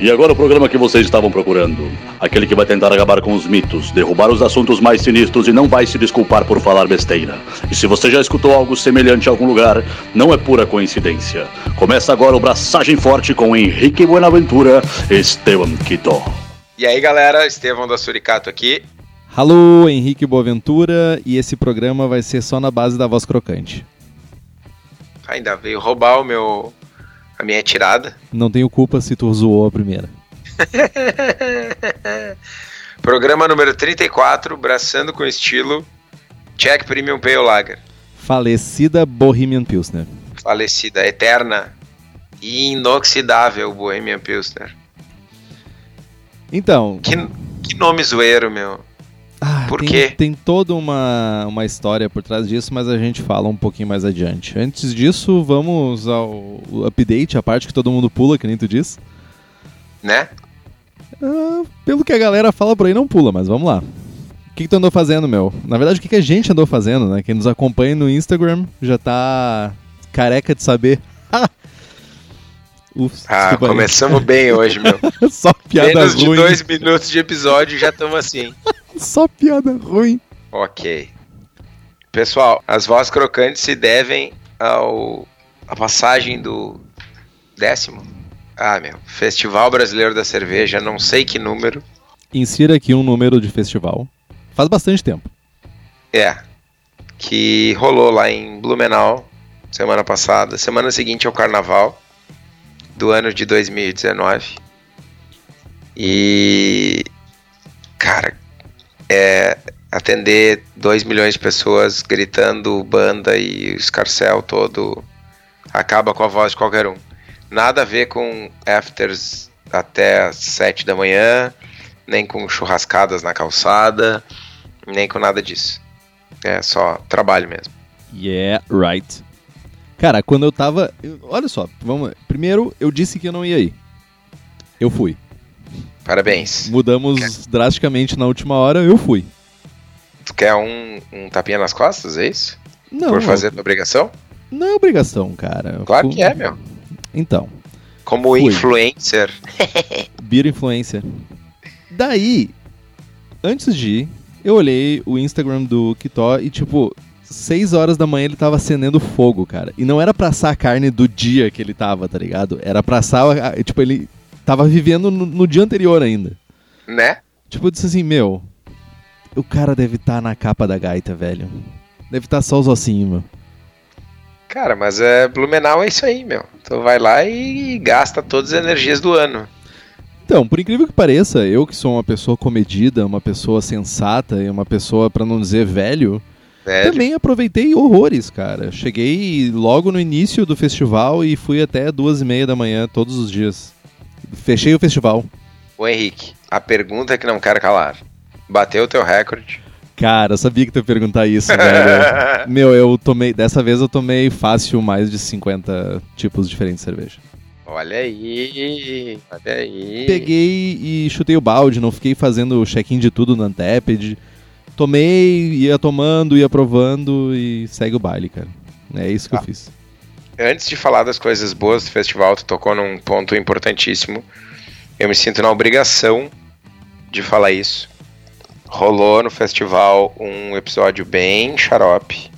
E agora o programa que vocês estavam procurando. Aquele que vai tentar acabar com os mitos, derrubar os assuntos mais sinistros e não vai se desculpar por falar besteira. E se você já escutou algo semelhante em algum lugar, não é pura coincidência. Começa agora o Braçagem Forte com Henrique Buenaventura e Esteban Quito. E aí galera, Estevão da Suricato aqui. Alô, Henrique Boaventura, e esse programa vai ser só na base da voz crocante. Ainda veio roubar o meu a minha tirada. Não tenho culpa se tu zoou a primeira. Programa número 34, Braçando com Estilo, Check Premium Pale Lager. Falecida Bohemian Pilsner. Falecida, eterna e inoxidável Bohemian Pilsner. Então... Que, que nome zoeiro, meu. Ah, Por tem, quê? Tem toda uma, uma história por trás disso, mas a gente fala um pouquinho mais adiante. Antes disso, vamos ao update, a parte que todo mundo pula, que nem tu diz. Né? Ah, pelo que a galera fala por aí, não pula, mas vamos lá. O que, que tu andou fazendo, meu? Na verdade, o que, que a gente andou fazendo, né? Quem nos acompanha no Instagram já tá careca de saber. Ups, Ah, desculpa aí. começamos bem hoje, meu. Só piada Menos de ruim. dois minutos de episódio já estamos assim. Só piada ruim. Ok. Pessoal, as vozes crocantes se devem ao a passagem do décimo. Ah, meu. Festival Brasileiro da Cerveja, não sei que número. Insira aqui um número de festival. Faz bastante tempo. É. Que rolou lá em Blumenau semana passada. Semana seguinte ao carnaval do ano de 2019. E. É. Atender 2 milhões de pessoas gritando banda e escarcel todo acaba com a voz de qualquer um. Nada a ver com afters até as 7 da manhã, nem com churrascadas na calçada, nem com nada disso. É só trabalho mesmo. Yeah, right. Cara, quando eu tava. olha só, vamos. Primeiro, eu disse que eu não ia ir. Eu fui. Parabéns. Mudamos drasticamente na última hora, eu fui. Tu quer um, um tapinha nas costas, é isso? Não, Por fazer tua obrigação? não é obrigação, cara. Eu Claro fui- que é, meu. Então, Como Fui. influencer. Beer Influencer. Daí, antes de ir, eu olhei o Instagram do Kitó e, tipo, 6 horas da manhã ele tava acendendo fogo, cara. E não era pra assar a carne do dia que ele tava, tá ligado? Era pra assar, tipo, ele tava vivendo no, no dia anterior ainda. Né? Tipo, eu disse assim, meu, o cara deve estar na capa da gaita, velho. Deve estar só os ossinhos, meu. Cara, mas é Blumenau é isso aí, meu. Tu vai lá e gasta todas as energias do ano. Então, por incrível que pareça, eu que sou uma pessoa comedida, uma pessoa sensata e uma pessoa, pra não dizer velho, Velho. também aproveitei horrores, cara. Cheguei logo no início do festival e fui até duas e meia da manhã todos os dias. Fechei o festival. Ô Henrique, a pergunta que não quero calar. Bateu o teu recorde? Cara, eu sabia que tu ia perguntar isso, velho. Meu, eu tomei. Dessa vez eu tomei fácil mais de 50 tipos diferentes de cerveja. Olha aí, olha aí. Peguei e chutei o balde, não fiquei fazendo check-in de tudo no Anteped. Tomei, ia tomando, ia provando e segue o baile, cara. É isso que Tá. eu fiz. Antes de falar das coisas boas do festival, tu tocou num ponto importantíssimo. Eu me sinto na obrigação de falar isso. Rolou no festival um episódio bem xarope,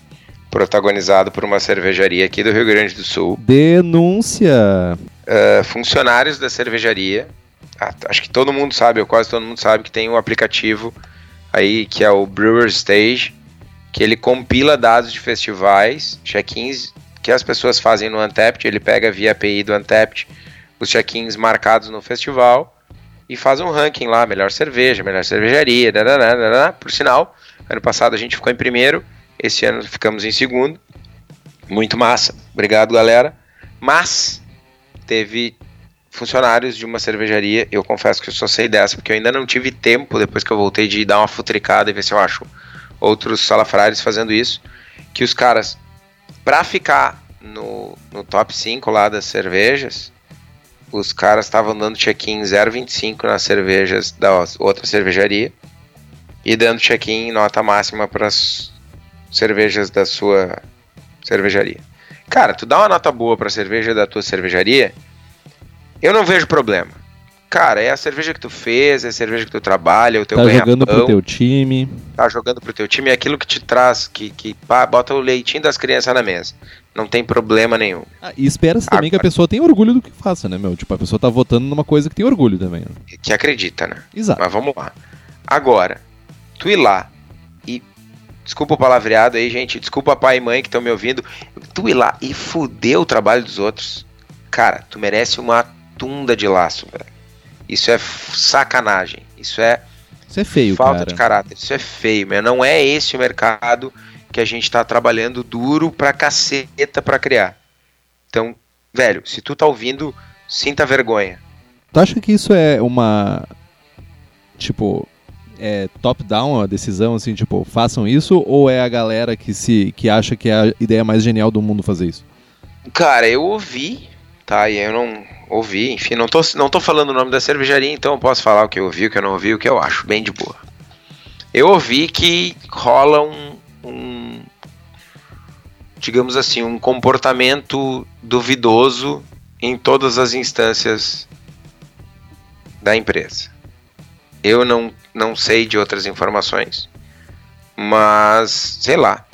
protagonizado por uma cervejaria aqui do Rio Grande do Sul. Denúncia! Uh, funcionários da cervejaria, ah, acho que todo mundo sabe, ou quase todo mundo sabe, que tem um aplicativo aí que é o Brewer Stage, que ele compila dados de festivais, check-ins que as pessoas fazem no Untapped, ele pega via API do Untapped os check-ins marcados no festival e faz um ranking lá, melhor cerveja, melhor cervejaria, dadadá. por sinal, ano passado a gente ficou em primeiro, esse ano ficamos em segundo, muito massa, obrigado galera, mas teve funcionários de uma cervejaria, eu confesso que eu só sei dessa, porque eu ainda não tive tempo, depois que eu voltei, de dar uma futricada e ver se eu acho outros salafrários fazendo isso, que os caras, pra ficar no, no top 5 lá das cervejas, os caras estavam dando check-in 0,25 nas cervejas da outra cervejaria e dando check-in nota máxima para as cervejas da sua cervejaria. Cara, tu dá uma nota boa para cerveja da tua cervejaria, eu não vejo problema. Cara, é a cerveja que tu fez, é a cerveja que tu trabalha, o teu Tá jogando pro teu time. tá jogando pro teu time, é aquilo que te traz, que, que pá, bota o leitinho das crianças na mesa. Não tem problema nenhum. Ah, e espera-se também que a pessoa tenha orgulho do que faça, né, meu? Tipo, a pessoa tá votando numa coisa que tem orgulho também. Né? Que acredita, né? Exato. Mas vamos lá. Agora, tu ir lá e. Desculpa o palavreado aí, gente. Desculpa pai e mãe que estão me ouvindo. Tu ir lá e fuder o trabalho dos outros. Cara, tu merece uma tunda de laço, velho. Isso é sacanagem. Isso é Isso é feio, falta cara. de caráter. Isso é feio, meu. Não é esse o mercado que a gente tá trabalhando duro pra caceta pra criar. Então, velho, se tu tá ouvindo, sinta vergonha. Tu acha que isso é uma. Tipo. É top-down a decisão, assim, tipo, façam isso? Ou é a galera que se que acha que é a ideia mais genial do mundo fazer isso? Cara, eu ouvi, tá? E eu não ouvi, enfim, não tô, não tô falando o nome da cervejaria, então eu posso falar o que eu ouvi, o que eu não ouvi, o que eu acho, bem de boa. Eu ouvi que rola um, um digamos assim, um comportamento duvidoso em todas as instâncias da empresa. Eu não, não sei de outras informações, mas sei lá,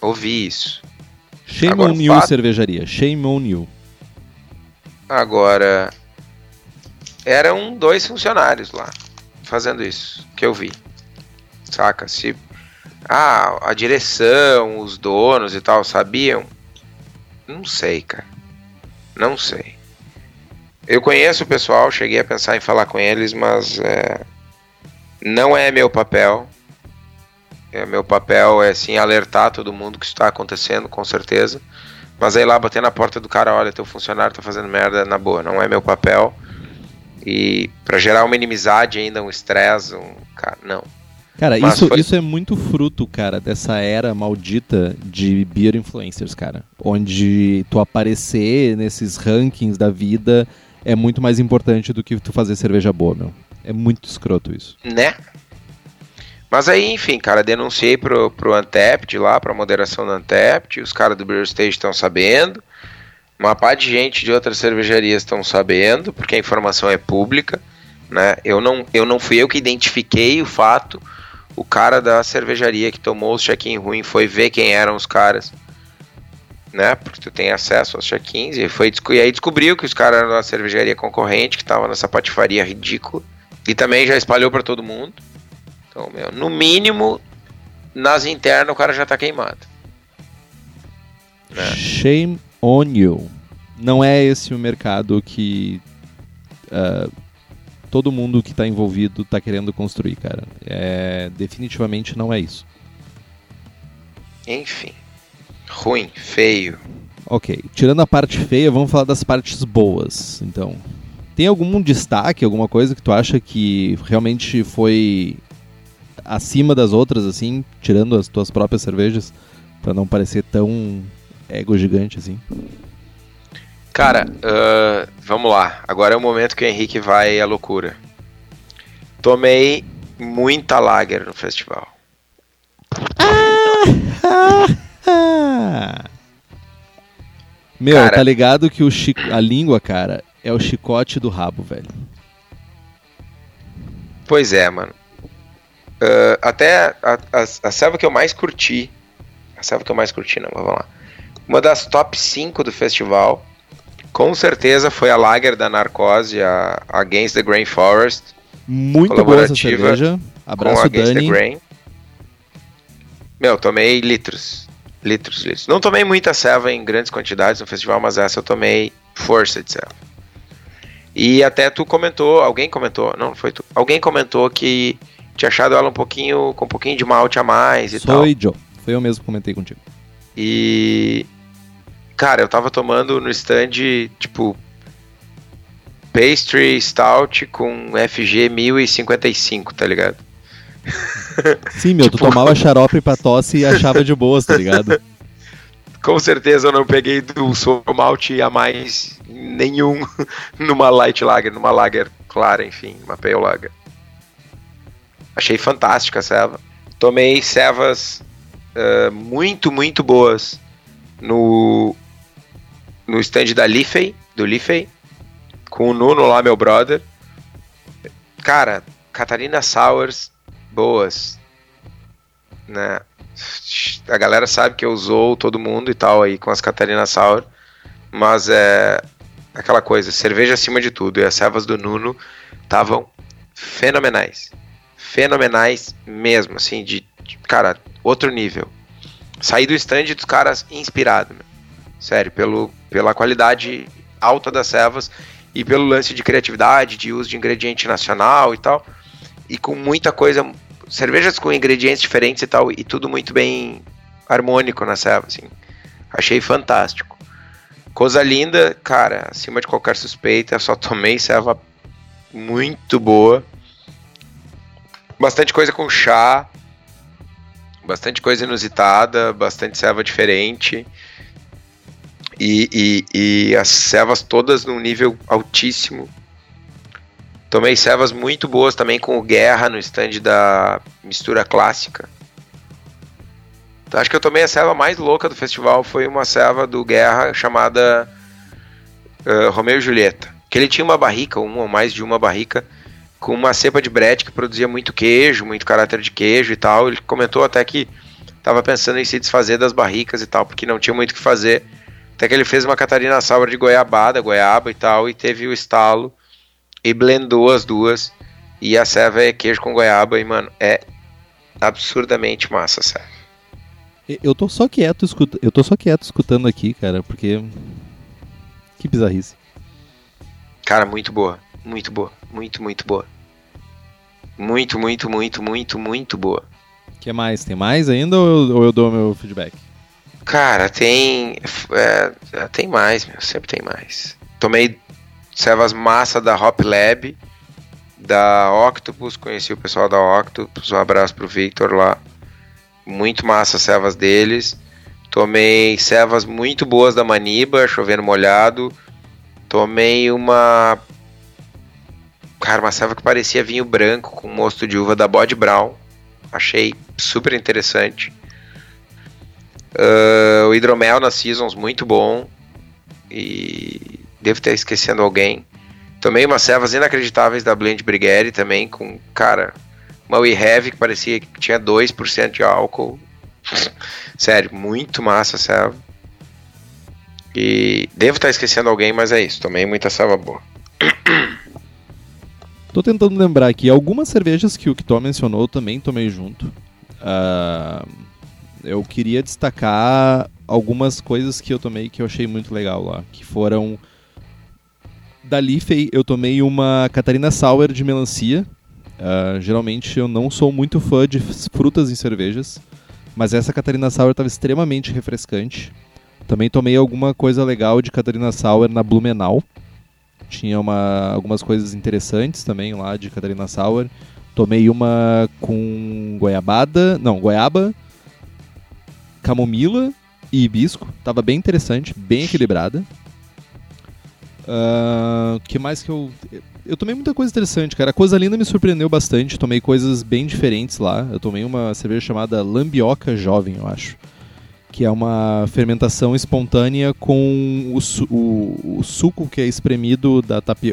ouvi isso. Shame Agora, on you, fato- cervejaria. Shame on you. Agora, eram dois funcionários lá fazendo isso, que eu vi. Saca? Se ah, a direção, os donos e tal sabiam? Não sei, cara. Não sei. Eu conheço o pessoal, cheguei a pensar em falar com eles, mas é, não é meu papel. É, meu papel é sim alertar todo mundo que está acontecendo, com certeza. Mas aí lá bater na porta do cara, olha, teu funcionário tá fazendo merda na boa, não é meu papel. E pra gerar uma inimizade ainda, um estresse, um. Cara, não. Cara, Mas isso, foi- isso é muito fruto, cara, dessa era maldita de beer influencers, cara. Onde tu aparecer nesses rankings da vida é muito mais importante do que tu fazer cerveja boa, meu. É muito escroto isso. Né? Mas aí, enfim, cara, denunciei pro, pro Antept lá, pra moderação do Antept, os caras do Beer Stage estão sabendo, uma parte de gente de outras cervejarias estão sabendo, porque a informação é pública, né? Eu não, eu não fui eu que identifiquei o fato, o cara da cervejaria que tomou o check-in ruim foi ver quem eram os caras, né? Porque tu tem acesso aos check-ins, e, foi, e aí descobriu que os caras eram da cervejaria concorrente, que tava nessa patifaria ridícula, e também já espalhou pra todo mundo. Então, meu, no mínimo, nas internas o cara já tá queimado. É. Shame on you. Não é esse o mercado que ah, todo mundo que tá envolvido tá querendo construir, cara. É, definitivamente não é isso. Enfim. Ruim, feio. Ok, tirando a parte feia, vamos falar das partes boas. Então, tem algum destaque, alguma coisa que tu acha que realmente foi acima das outras, assim, tirando as tuas próprias cervejas, Pra não parecer tão ego gigante assim? Cara, ah, vamos lá. Agora é o momento que o Henrique vai à loucura. Tomei muita lager no festival. Meu, Cara- tá ligado que o chi- a língua, cara, é o chicote do rabo, velho. Pois é, mano. Ah, até a, a, a selva que eu mais curti. A selva que eu mais curti, não, vamos lá. Uma das top 5 do festival. Com certeza foi a Lager da Narcose, a Against the Grain Forest. Muito boa essa cerveja. com Abraço, Against Dani. the Grain. Meu, tomei litros. Litros, litros. Não tomei muita selva em grandes quantidades no festival, mas essa eu tomei força de selva. E até tu comentou, alguém comentou, não, não foi tu. Alguém comentou que tinha achado ela um pouquinho, com um pouquinho de malte a mais e tal. Sou Joe. Foi eu mesmo que comentei contigo. E. Cara, eu tava tomando no stand, tipo. Pastry Stout com FG 1055, tá ligado? Sim, meu, tu Tipo- tomava xarope pra tosse e achava de boas, tá ligado? Com certeza eu não peguei do Soul Malte a mais nenhum numa Light Lager, numa Lager clara, enfim, uma Pale Lager. Achei fantástica a ceva. Tomei cevas eh, muito, muito boas no no stand da Liffey, do Liffey, com o Nuno lá, meu brother. cara, Catarina Sours, boas. Né? A galera sabe que eu usou todo mundo e tal aí com as Catarina Sour, mas é aquela coisa, cerveja acima de tudo. E as servas do Nuno estavam fenomenais. Fenomenais mesmo, assim, de, de, cara, outro nível. Saí do stand dos caras inspirado, meu. sério, pelo, pela qualidade alta das servas e pelo lance de criatividade, de uso de ingrediente nacional e tal, e com muita coisa, cervejas com ingredientes diferentes e tal, e tudo muito bem harmônico na serva, assim. Achei fantástico. Coisa linda, cara, acima de qualquer suspeita, só tomei serva muito boa. Bastante coisa com chá, bastante coisa inusitada, bastante serva diferente. E, e, e as servas todas num nível altíssimo. Tomei servas muito boas também com o Guerra no stand da mistura clássica. Então, acho que eu tomei a serva mais louca do festival foi uma serva do Guerra chamada uh, Romeu e Julieta. Que ele tinha uma barrica, uma ou mais de uma barrica, com uma cepa de brete que produzia muito queijo, muito caráter de queijo e tal. Ele comentou até que estava pensando em se desfazer das barricas e tal, porque não tinha muito o que fazer. Até que ele fez uma Catarina Sour de goiabada, goiaba e tal, e teve o estalo e blendou as duas. E a serva é queijo com goiaba e, mano, é absurdamente massa a serva. Eu tô só quieto, escuta... eu tô só quieto escutando aqui, cara, porque. Que bizarrice. Cara, muito boa. Muito boa. Muito, muito boa. Muito, muito, muito, muito, muito boa. que mais? Tem mais ainda ou eu, ou eu dou meu feedback? Cara, tem. É, tem mais, meu. Sempre tem mais. Tomei servas massa da Hop Lab, da Octopus. Conheci o pessoal da Octopus. Um abraço pro Victor lá. Muito massa as servas deles. Tomei servas muito boas da Maniba, chovendo molhado. Tomei uma. Serva que parecia vinho branco com mosto de uva da Bod Brown. Achei super interessante. Uh, o hidromel na Seasons, muito bom. E devo estar esquecendo alguém. Tomei umas servas inacreditáveis da Blend Brigade também, com, cara, uma We Have que parecia que tinha 2% de álcool. Sério, muito massa a serva. E devo estar esquecendo alguém, mas é isso. Tomei muita serva boa. Tô tentando lembrar aqui. Algumas cervejas que o Kitó mencionou também tomei junto. Uh, eu queria destacar algumas coisas que eu tomei que eu achei muito legal lá. Que foram. Da Liffey, eu tomei uma Catarina Sour de melancia. Uh, geralmente eu não sou muito fã de frutas em cervejas. Mas essa Catarina Sour estava extremamente refrescante. Também tomei alguma coisa legal de Catarina Sour na Blumenau. Tinha uma, algumas coisas interessantes também lá de Catarina Sour. Tomei uma com goiabada, não, goiaba, camomila e hibisco. Tava bem interessante, bem equilibrada. O uh, que mais que eu. Eu tomei muita coisa interessante, cara. A coisa linda me surpreendeu bastante. Tomei coisas bem diferentes lá. Eu tomei uma cerveja chamada Lambioca Jovem, eu acho. Que é uma fermentação espontânea com o, su o, o suco que é espremido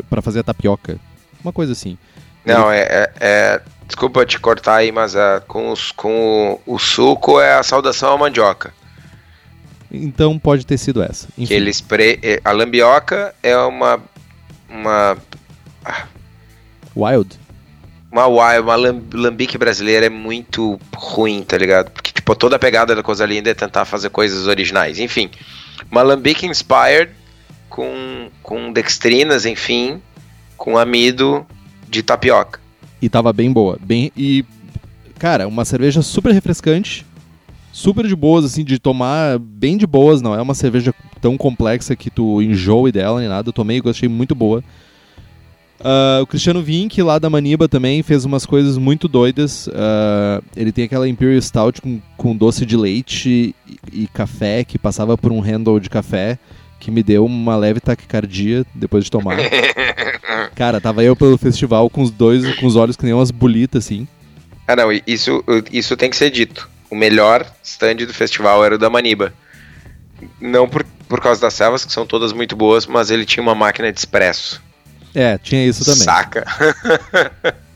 para fazer a tapioca. Uma coisa assim. Não, é, é, é, Desculpa te cortar aí, mas é, com, os, com o, o, suco é a saudação à mandioca. Então pode ter sido essa. Enfim. Que ele spray, é, a lambioca é uma. Uma. Ah, wild? Uma wild, uma lambique brasileira é muito ruim, tá ligado? Porque, tipo, toda a pegada da coisa linda é tentar fazer coisas originais. Enfim, uma lambique inspired com, com dextrinas, enfim, com amido de tapioca. E tava bem boa. Bem, e, cara, uma cerveja super refrescante, super de boas, assim, de tomar bem de boas. Não é uma cerveja tão complexa que tu enjoe dela nem nada. Eu tomei e gostei muito boa. Uh, o Cristiano Vink, lá da Maniba, também fez umas coisas muito doidas. Uh, ele tem aquela Imperial Stout com, com doce de leite e, e, café, que passava por um handle de café, que me deu uma leve taquicardia depois de tomar. Cara, tava eu pelo festival com os dois, com os olhos que nem umas bolitas, assim. Ah, não, isso, isso tem que ser dito. O melhor stand do festival era o da Maniba. Não por, por causa das servas, que são todas muito boas, mas ele tinha uma máquina de expresso. É, tinha isso também. Saca?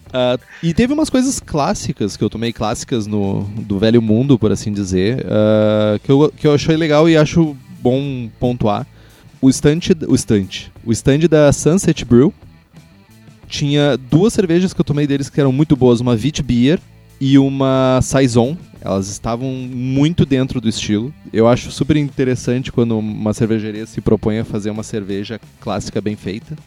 Uh, e teve umas coisas clássicas que eu tomei clássicas no do velho mundo, por assim dizer, uh, que, eu, que eu achei legal e acho bom pontuar. O stand, o stand, o stand da Sunset Brew tinha duas cervejas que eu tomei deles que eram muito boas, uma Wheat Beer e uma Saison. Elas estavam muito dentro do estilo. Eu acho super interessante quando uma cervejaria se propõe a fazer uma cerveja clássica bem feita.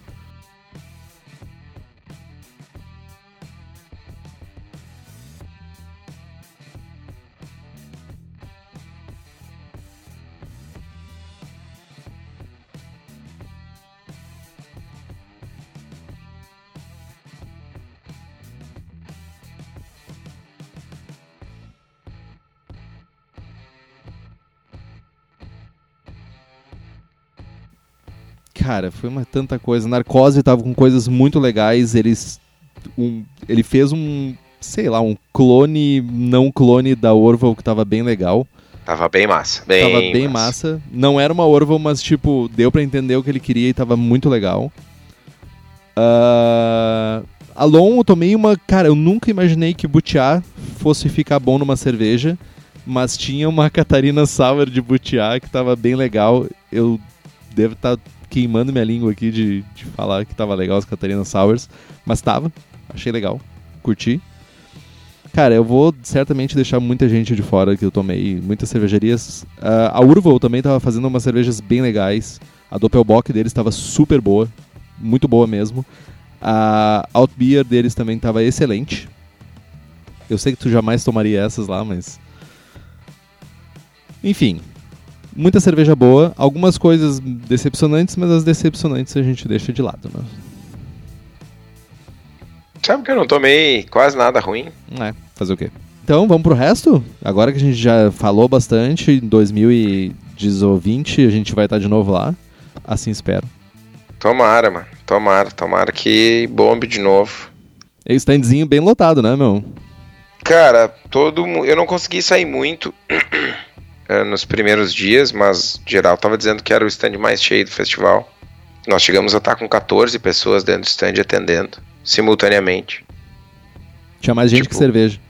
Cara, foi uma tanta coisa. Narcose tava com coisas muito legais. Eles, um, ele fez um, sei lá, um clone, não clone da Orval que tava bem legal. Tava bem massa. Bem tava bem massa. massa. Não era uma Orval, mas tipo, deu para entender o que ele queria e tava muito legal. Uh, Alon, eu tomei uma. Cara, eu nunca imaginei que Butiá fosse ficar bom numa cerveja, mas tinha uma Catarina Sour de Butiá que tava bem legal. Eu devo estar tá queimando minha língua aqui de, de falar que tava legal as Catarina Sours, mas tava, achei legal, curti. Cara, eu vou certamente deixar muita gente de fora que eu tomei, muitas cervejarias. Uh, a Urval também tava fazendo umas cervejas bem legais. A Doppelbock deles estava super boa, muito boa mesmo. A Outbeer deles também estava excelente. Eu sei que tu jamais tomaria essas lá, mas. Enfim, Muita cerveja boa, algumas coisas decepcionantes, mas as decepcionantes a gente deixa de lado, né? Sabe que eu não tomei quase nada ruim? É, fazer o quê? Então, vamos pro resto? Agora que a gente já falou bastante, em 2020 a gente vai estar de novo lá. Assim espero. Tomara, mano. Tomara, tomara que bombe de novo. É standzinho bem lotado, né, meu? Cara, todo Eu não consegui sair muito. uh, nos primeiros dias, mas geral tava dizendo que era o stand mais cheio do festival. Nós chegamos a estar com 14 pessoas dentro do stand atendendo, simultaneamente. Tinha mais gente tipo, que cerveja.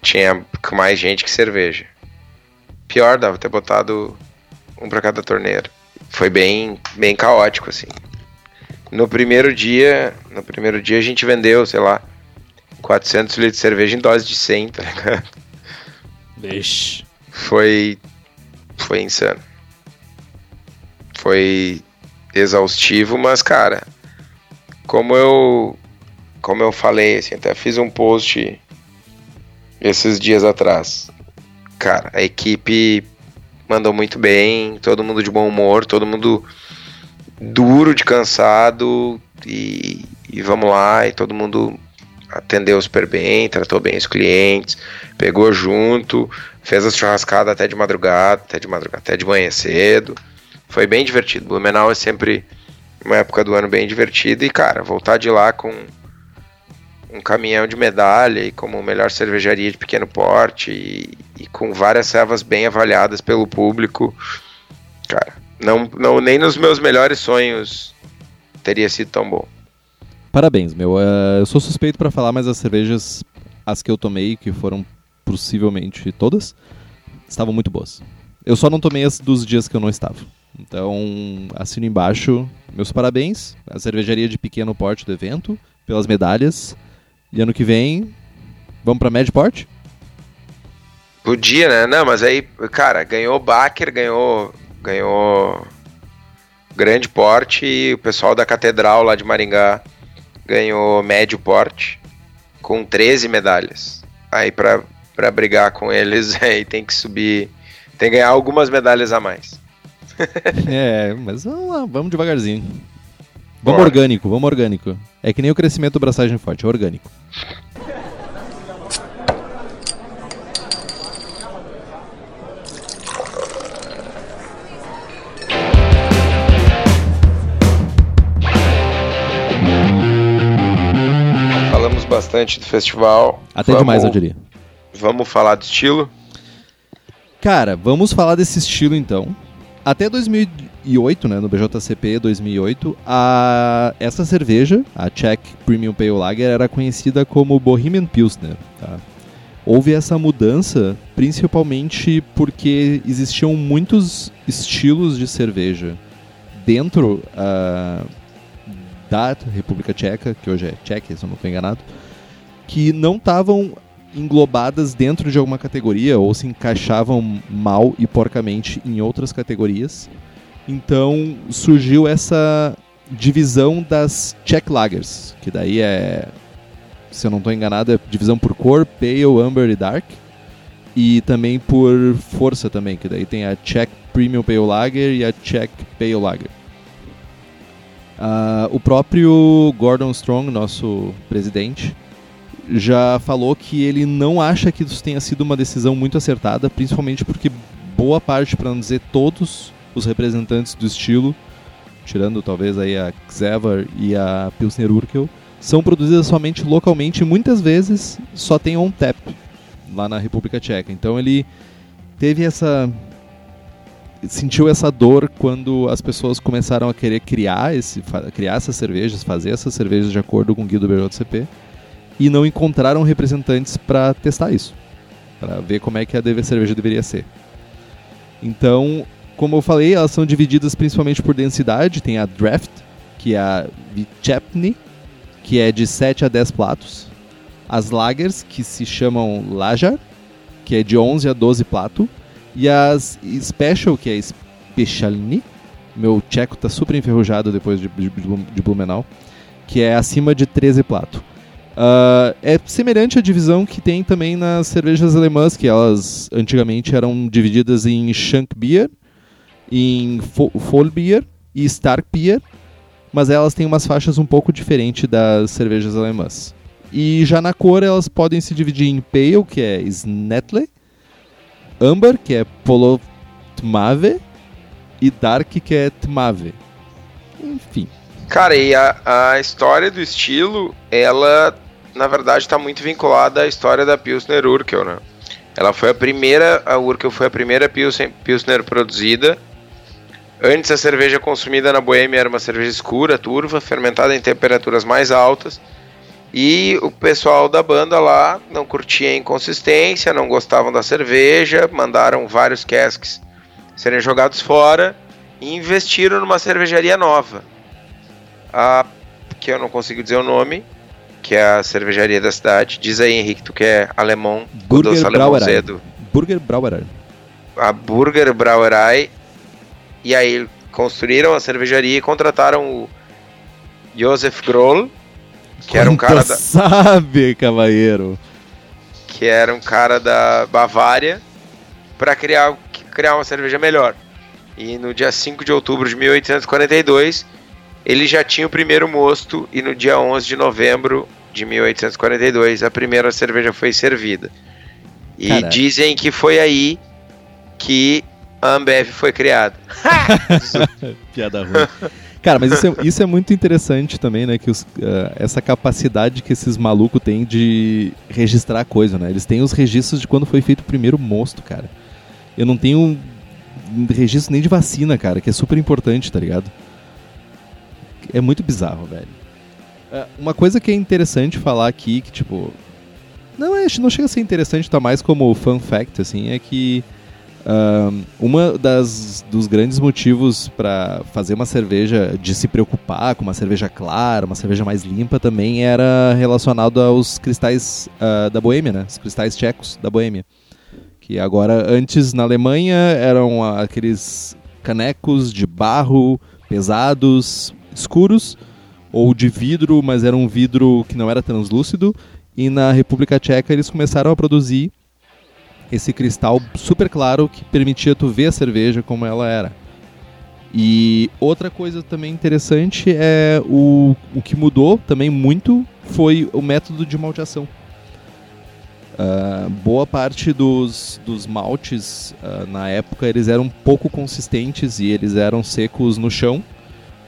Tinha mais gente que cerveja. Pior, dava ter botado um para cada torneira. Foi bem, bem caótico, assim. No primeiro dia, no primeiro dia a gente vendeu, sei lá, 400 litros de cerveja em dose de 100, tá ligado? Vixe. Foi foi insano. Foi exaustivo, mas cara, como eu como eu falei, assim, até fiz um post esses dias atrás. Cara, a equipe mandou muito bem, todo mundo de bom humor, todo mundo duro de cansado e, e vamos lá, e todo mundo atendeu super bem, tratou bem os clientes, pegou junto, fez a churrascada até de madrugada, até de madrugada, até de manhã cedo. Foi bem divertido. Blumenau é sempre uma época do ano bem divertida e, cara, voltar de lá com um caminhão de medalha e como melhor cervejaria de pequeno porte e, e com várias servas bem avaliadas pelo público, cara, não, não nem nos meus melhores sonhos teria sido tão bom. Parabéns, meu. Uh, eu sou suspeito para falar, mas as cervejas, as que eu tomei, que foram possivelmente todas, estavam muito boas. Eu só não tomei as dos dias que eu não estava. Então, assino embaixo meus parabéns à cervejaria de pequeno porte do evento, pelas medalhas. E ano que vem, vamos para médio porte? Podia, né? Não, mas aí, cara, ganhou Baker, ganhou, ganhou grande porte e o pessoal da Catedral lá de Maringá ganhou médio porte com 13 medalhas. Aí para para brigar com eles aí tem que subir, tem que ganhar algumas medalhas a mais. é, mas vamos lá, vamos devagarzinho. Vamos Bora. orgânico, vamos orgânico. É que nem o crescimento do braçagem forte, é orgânico. Bastante do festival. Até Vamos... demais, eu diria. Vamos falar do estilo? Cara, vamos falar desse estilo então. até 2008, né, no BJCP 2008, a, essa cerveja, a Czech Premium Pale Lager, era conhecida como Bohemian Pilsner. Tá? Houve essa mudança principalmente porque existiam muitos estilos de cerveja dentro uh, da República Tcheca, que hoje é Tchequia, se eu não estou enganado, que não estavam englobadas dentro de alguma categoria ou se encaixavam mal e porcamente em outras categorias. Então surgiu essa divisão das Czech Lagers, que daí é, se eu não estou enganado, é divisão por cor, Pale, Amber e Dark. E também por força também, que daí tem a Czech Premium Pale Lager e a Czech Pale Lager. Uh, o próprio Gordon Strong, nosso presidente, já falou que ele não acha que isso tenha sido uma decisão muito acertada, principalmente porque boa parte, para não dizer todos, os representantes do estilo, tirando talvez aí a Xevar e a Pilsner Urkel, são produzidas somente localmente e muitas vezes só tem on tap lá na República Tcheca. Então ele teve essa sentiu essa dor quando as pessoas começaram a querer criar esse criar essas cervejas, fazer essas cervejas de acordo com o guia do BJCP e não encontraram representantes para testar isso, para ver como é que a cerveja deveria ser. Então, como eu falei, elas são divididas principalmente por densidade. Tem a Draft, que é a Vichepny, que é de 7 a 10 platos. As Lagers, que se chamam Lajar, que é de 11 a 12 platos. E as Special, que é Specialny, meu tcheco tá super enferrujado depois de, de, de Blumenau, que é acima de 13 platos. Uh, é semelhante à divisão que tem também nas cervejas alemãs, que elas antigamente eram divididas em Shank Beer, em Voll Beer e Stark Beer, mas elas têm umas faixas um pouco diferentes das cervejas alemãs. E já na cor elas podem se dividir em Pale, que é Snetle, Amber, que é Polotmave, e Dark, que é Tmave. Enfim. Cara, e a, a história do estilo, ela na verdade está muito vinculada à história da Pilsner Urkel, né? Ela foi a primeira, a Urkel foi a primeira Pilsen, Pilsner produzida. Antes a cerveja consumida na Boêmia era uma cerveja escura, turva, fermentada em temperaturas mais altas. E o pessoal da banda lá não curtia a inconsistência, não gostavam da cerveja, mandaram vários casks serem jogados fora e investiram numa cervejaria nova. A, que eu não consigo dizer o nome, que é a cervejaria da cidade. Diz aí, Henrique, tu que é alemão, Burger Brauerei. Burger Brauerei. A Burger Brauerei. E aí construíram a cervejaria e contrataram o Josef Grohl, que era um cara da... sabe, cavalheiro. Que era um cara da Bavária para criar criar uma cerveja melhor. E no dia 5 de outubro de 1842 ele já tinha o primeiro mosto e no dia 11 de novembro de 1842 a primeira cerveja foi servida. E Caraca. dizem que foi aí que a Ambev foi criada. Piada ruim. Cara, mas isso é, isso é, muito interessante também, né? Que os, uh, essa capacidade que esses malucos têm de registrar coisa, né? Eles têm os registros de quando foi feito o primeiro mosto, cara. Eu não tenho registro nem de vacina, cara, que é super importante, tá ligado? É muito bizarro, velho. É, uma coisa que é interessante falar aqui, que tipo. Não, é, não chega a ser interessante, tá mais como fun fact, assim, é que. Um, uma das dos grandes motivos para fazer uma cerveja de se preocupar com uma cerveja clara, uma cerveja mais limpa também era relacionado aos cristais uh, da Boêmia, né? Os cristais tchecos da Boêmia. Que agora antes na Alemanha eram aqueles canecos de barro pesados, escuros ou de vidro, mas era um vidro que não era translúcido. E na República Tcheca eles começaram a produzir esse cristal super claro que permitia tu ver a cerveja como ela era. E outra coisa também interessante é o, o que mudou também muito foi o método de malteação. Uh, boa parte dos, dos maltes uh, na época eles eram pouco consistentes e eles eram secos no chão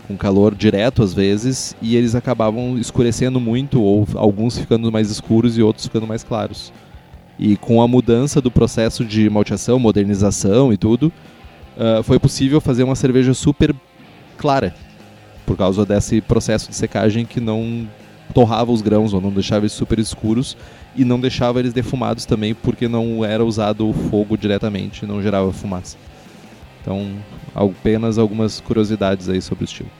com calor direto às vezes, e eles acabavam escurecendo muito, ou alguns ficando mais escuros e outros ficando mais claros. E com a mudança do processo de malteação, modernização e tudo, uh, foi possível fazer uma cerveja super clara, por causa desse processo de secagem que não torrava os grãos ou não deixava eles super escuros e não deixava eles defumados também porque não era usado o fogo diretamente, não gerava fumaça. Então, apenas algumas curiosidades aí sobre o estilo.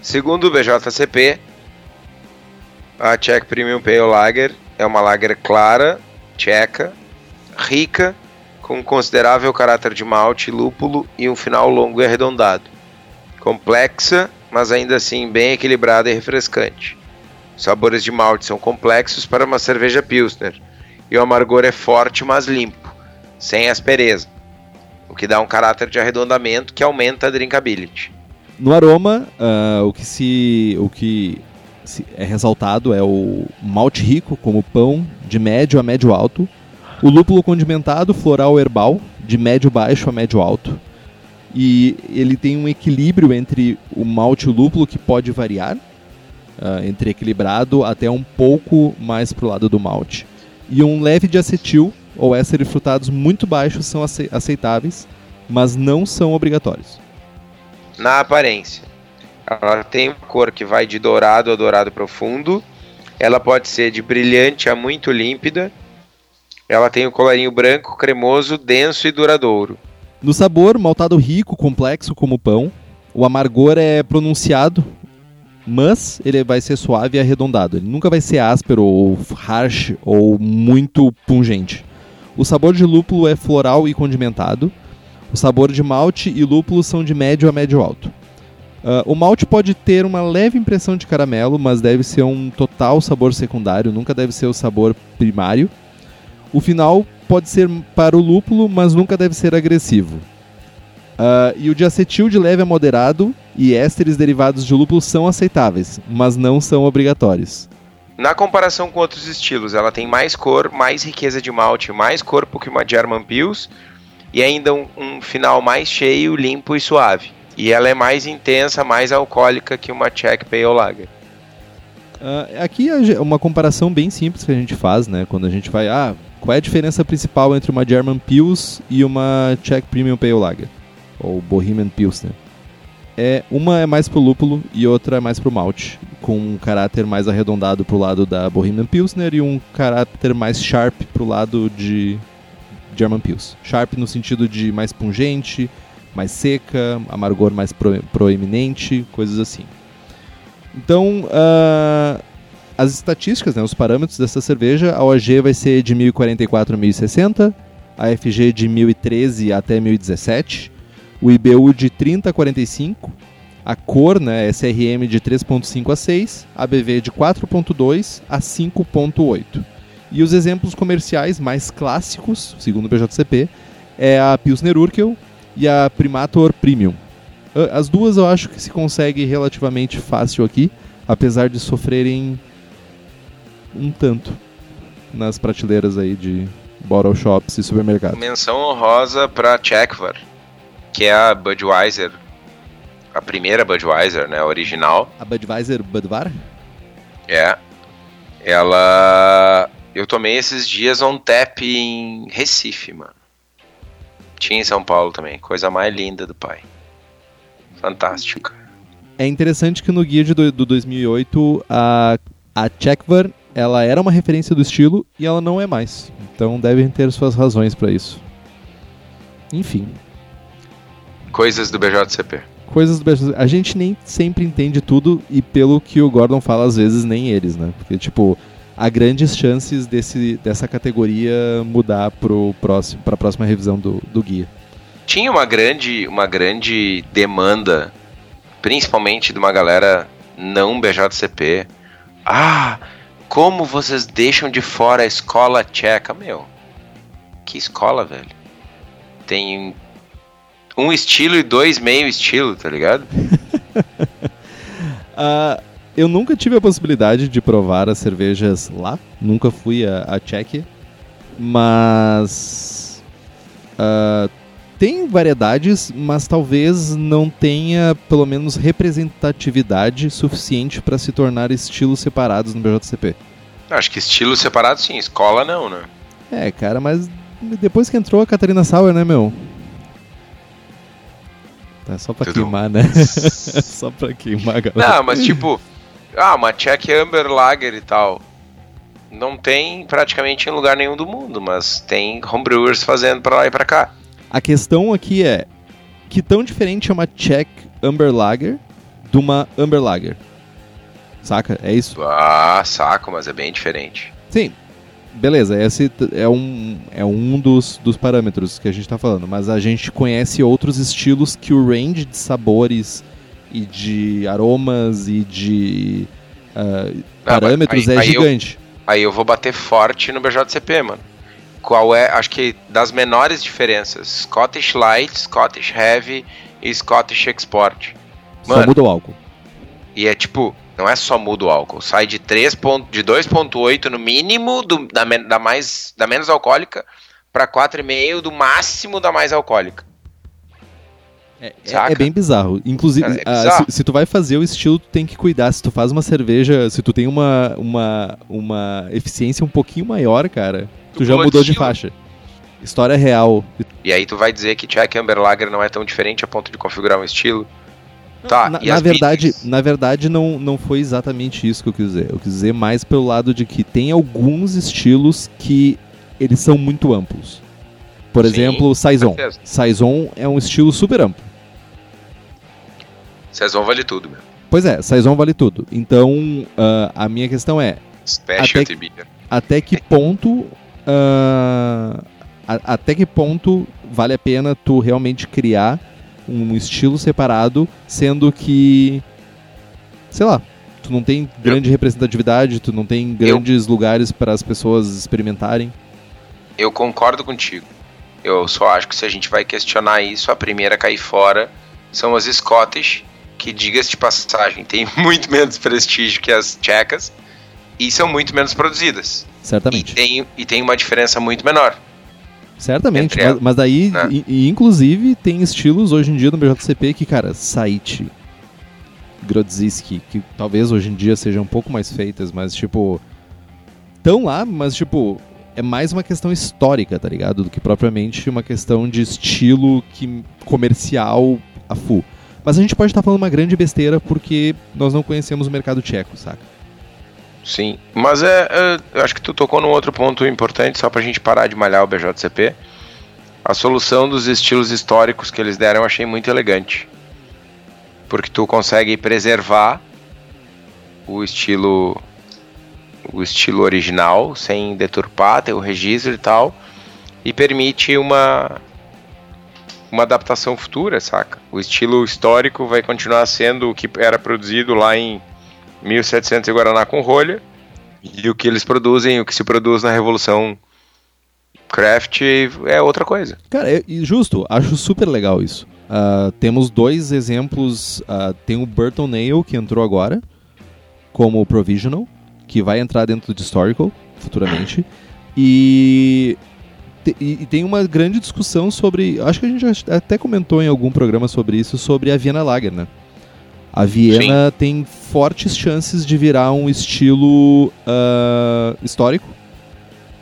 Segundo o BJCP, a Czech Premium Pale Lager é uma lager clara, tcheca, rica, com considerável caráter de malte, lúpulo e um final longo e arredondado. Complexa, mas ainda assim bem equilibrada e refrescante. Os sabores de malte são complexos para uma cerveja Pilsner, e o amargor é forte, mas limpo, sem aspereza, que dá um caráter de arredondamento que aumenta a drinkability. No aroma, uh, o que se o que se é ressaltado é o malte rico, como pão, de médio a médio alto, o lúpulo condimentado, floral herbal, de médio baixo a médio alto, e ele tem um equilíbrio entre o malte e o lúpulo que pode variar, uh, entre equilibrado até um pouco mais para o lado do malte. E um leve de acetil ou ésteres frutados muito baixos são aceitáveis, mas não são obrigatórios. Na aparência, ela tem uma cor que vai de dourado a dourado profundo. Ela pode ser de brilhante a muito límpida. Ela tem o colarinho branco, cremoso, denso e duradouro. No sabor, maltado rico, complexo como pão. O amargor é pronunciado, mas ele vai ser suave e arredondado. Ele nunca vai ser áspero ou harsh ou muito pungente. O sabor de lúpulo é floral e condimentado. O sabor de malte e lúpulo são de médio a médio alto. Uh, o malte pode ter uma leve impressão de caramelo, mas deve ser um total sabor secundário, nunca deve ser o sabor primário. O final pode ser para o lúpulo, mas nunca deve ser agressivo. Uh, e o diacetil de leve a moderado e ésteres derivados de lúpulo são aceitáveis, mas não são obrigatórios. Na comparação com outros estilos, ela tem mais cor, mais riqueza de malte, mais corpo que uma German Pils e ainda um, um final mais cheio, limpo e suave. E ela é mais intensa, mais alcoólica que uma Czech Pale Lager. Uh, aqui é uma comparação bem simples que a gente faz, né? Quando a gente vai, ah, qual é a diferença principal entre uma German Pils e uma Czech Premium Pale Lager? ou Bohemian Pilsner. É, uma é mais pro lúpulo e outra é mais pro malte, com um caráter mais arredondado pro lado da Bohemian Pilsner e um caráter mais sharp pro lado de German Pils. Sharp no sentido de mais pungente, mais seca, amargor mais pro, proeminente, coisas assim. Então, uh, as estatísticas, né, os parâmetros dessa cerveja, a OG vai ser de 1044 a 1060, a FG de 1013 até 1017, o IBU de 30 a 45, a cor, né, SRM de 3.5 a 6, ABV de 4.2 a 5.8. E os exemplos comerciais mais clássicos, segundo o BJCP, é a Pilsner Urkel e a Primator Premium. As duas eu acho que se consegue relativamente fácil aqui, apesar de sofrerem um tanto nas prateleiras aí de bottle shops e supermercados. Menção honrosa para Czechvar que é a Budweiser, a primeira Budweiser, né, a original. A Budweiser Budvar? É. Ela eu tomei esses dias on tap em Recife, mano. Tinha em São Paulo também, coisa mais linda do pai. Fantástico. É interessante que no guia de do, do 2008 a a Czechvar, ela era uma referência do estilo e ela não é mais. Então devem ter suas razões para isso. Enfim, Coisas do BJCP. Coisas do BJCP. A gente nem sempre entende tudo e pelo que o Gordon fala, às vezes nem eles, né? Porque, tipo, há grandes chances desse, dessa categoria mudar pro próximo, pra próxima revisão do, do guia. Tinha uma grande, uma grande demanda, principalmente de uma galera não BJCP. Ah, como vocês deixam de fora a escola tcheca? Meu, que escola, velho? Tem um estilo e dois meio estilo, tá ligado? uh, eu nunca tive a possibilidade de provar as cervejas lá, nunca fui a, a Tchequia, mas uh, tem variedades, mas talvez não tenha pelo menos representatividade suficiente para se tornar estilos separados no BJCP. Acho que estilos separados sim, escola não, né? É, cara, mas depois que entrou a Catarina Sauer, né, meu? É só pra Tudo. queimar, né? só pra queimar a galera. Não, mas tipo, ah, uma Czech Amber Lager e tal. Não tem praticamente em lugar nenhum do mundo, mas tem homebrewers fazendo pra lá e pra cá. A questão aqui é que tão diferente é uma Czech Amber Lager de uma Amber Lager. Saca? É isso? Ah, saco, mas é bem diferente. Sim. Beleza, esse é um, é um dos, dos parâmetros que a gente tá falando, mas a gente conhece outros estilos que o range de sabores e de aromas e de ah, mas parâmetros aí- é aí eu- gigante. Aí eu vou bater forte no BJCP, mano. Qual é, acho que das menores diferenças, Scottish Light, Scottish Heavy e Scottish Export. Só Mano, muda o álcool. E é tipo, não é só muda o álcool, sai de 3 ponto, de 2.8 no mínimo do- da, da mais da menos alcoólica para 4,5 do máximo da mais alcoólica. É, é- é bem bizarro. Inclusive, É, ah, bizarro. se, se tu vai fazer o estilo, tu tem que cuidar. Se tu faz uma cerveja, se tu tem uma, uma, uma eficiência um pouquinho maior, cara, tu, Tu já mudou de faixa. História real. E aí tu vai dizer que Czech Amber Lager não é tão diferente a ponto de configurar um estilo? Tá, na, na verdade, na verdade não, não foi exatamente isso que eu quis dizer. Eu quis dizer mais pelo lado de que tem alguns estilos que eles são muito amplos. Por Sim, exemplo, Saison. Saison é um estilo super amplo. Saison vale tudo, meu. Pois é, Saison vale tudo. Então, ah, a minha questão é, Specialty Até beer. até que ponto ah, a- até que ponto vale a pena tu realmente criar um estilo separado, sendo que sei lá, tu não tem grande representatividade, tu não tem grandes lugares para as pessoas experimentarem. Eu concordo contigo. Eu só acho que se a gente vai questionar isso, a primeira a cair fora são as Scottish, que, diga-se de passagem, tem muito menos prestígio que as tchecas e são muito menos produzidas. E Certamente. tem, e tem uma diferença muito menor. Certamente, mas, mas daí, né? e, e inclusive, tem estilos hoje em dia no BJCP que, cara, Saiti, Grodziski, que talvez hoje em dia sejam um pouco mais feitas, mas, tipo, estão lá, mas, tipo, é mais uma questão histórica, tá ligado? Do que propriamente uma questão de estilo que, comercial a full. Mas a gente pode estar falando uma grande besteira porque nós não conhecemos o mercado tcheco, saca? Sim, mas é, é, eu acho que tu tocou num outro ponto importante, só pra gente parar de malhar o BJCP. A solução dos estilos históricos que eles deram eu achei muito elegante. Porque tu consegue preservar o estilo o estilo original sem deturpar, ter o registro e tal, e permite uma uma adaptação futura, saca? O estilo histórico vai continuar sendo o que era produzido lá em 1700 e Guaraná com rolha. E o que eles produzem, o que se produz na Revolução Craft é outra coisa. Cara, é- justo, acho super legal isso. Ah, temos dois exemplos. ah, tem o Burton Nail, que entrou agora, como Provisional, que vai entrar dentro do Historical futuramente. E, e, tem uma grande discussão sobre. Acho que a gente até comentou em algum programa sobre isso, sobre a Viena Lager, né? A Viena tem fortes chances de virar um estilo ah, histórico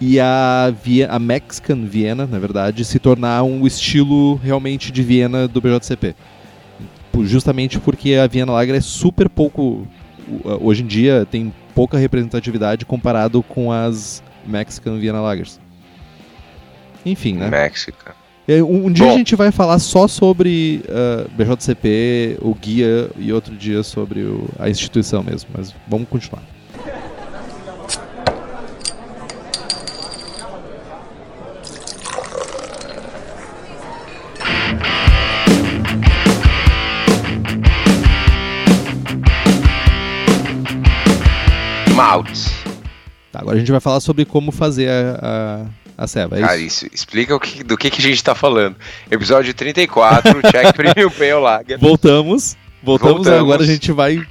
e a, Vie- a Mexican Viena, na verdade, se tornar um estilo realmente de Viena do BJCP. Justamente porque a Viena Lager é super pouco. Hoje em dia tem pouca representatividade comparado com as Mexican Viena Lagers. Enfim, né? México. Um, um dia Bom. a gente vai falar só sobre ah, BJCP, o guia, e outro dia sobre o- a instituição mesmo. Mas vamos continuar. Maltes. Tá, agora a gente vai falar sobre como fazer a, a, a ceva. É Cara, isso? isso explica o que, do que, que a gente tá falando. Episódio 34, Check Premium Pale Lager. Voltamos. Voltamos. Voltamos. Agora a gente vai